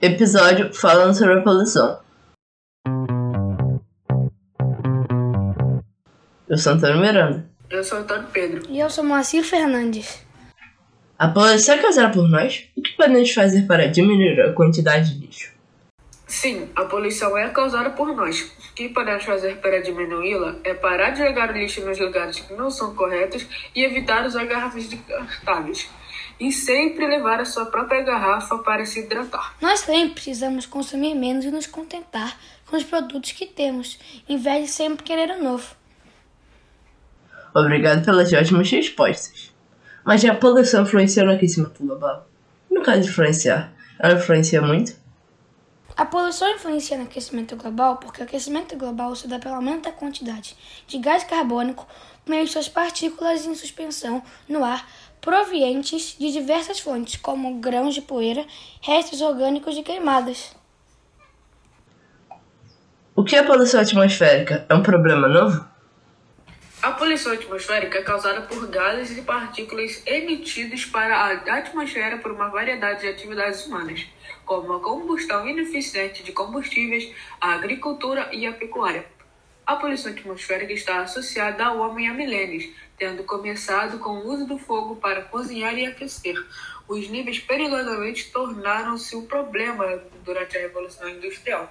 episódio falando sobre a poluição. Eu sou Antônio Miranda. Eu sou Antônio Pedro. E eu sou Moacir Fernandes. A poluição é causada por nós? O que podemos fazer para diminuir a quantidade de lixo? Sim, a poluição é causada por nós. O que podemos fazer para diminuí-la é parar de jogar o lixo nos lugares que não são corretos e evitar usar garrafas descartáveis. E sempre levar a sua própria garrafa para se hidratar. Nós também precisamos consumir menos e nos contentar com os produtos que temos, em vez de sempre querer o novo. Obrigado pelas ótimas respostas. Mas a poluição influencia no aquecimento global? No caso de influenciar, ela influencia muito? A poluição influencia no aquecimento global porque o aquecimento global se dá pelo aumento da quantidade de gás carbônico por meio de suas partículas em suspensão no ar provenientes de diversas fontes, como grãos de poeira, restos orgânicos de queimadas. O que é poluição atmosférica? É um problema novo? A poluição atmosférica é causada por gases e partículas emitidos para a atmosfera por uma variedade de atividades humanas, como a combustão ineficiente de combustíveis, a agricultura e a pecuária. A poluição atmosférica está associada ao homem há milênios, tendo começado com o uso do fogo para cozinhar e aquecer. Os níveis perigosamente tornaram-se um problema durante a Revolução Industrial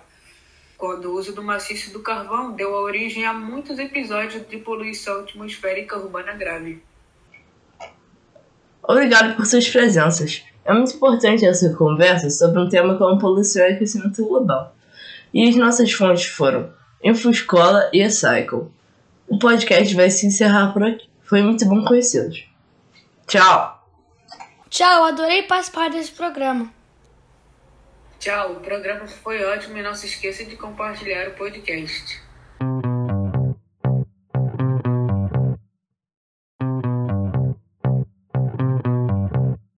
quando o uso do maciço do carvão deu origem a muitos episódios de poluição atmosférica urbana grave. Obrigado por suas presenças. É muito importante essa conversa sobre um tema como poluição e aquecimento global. E as nossas fontes foram Infoscola e Cycle. O podcast vai se encerrar por aqui. Foi muito bom conhecê-los. Tchau! Tchau, adorei participar desse programa. Tchau, o programa foi ótimo e não se esqueça de compartilhar o podcast.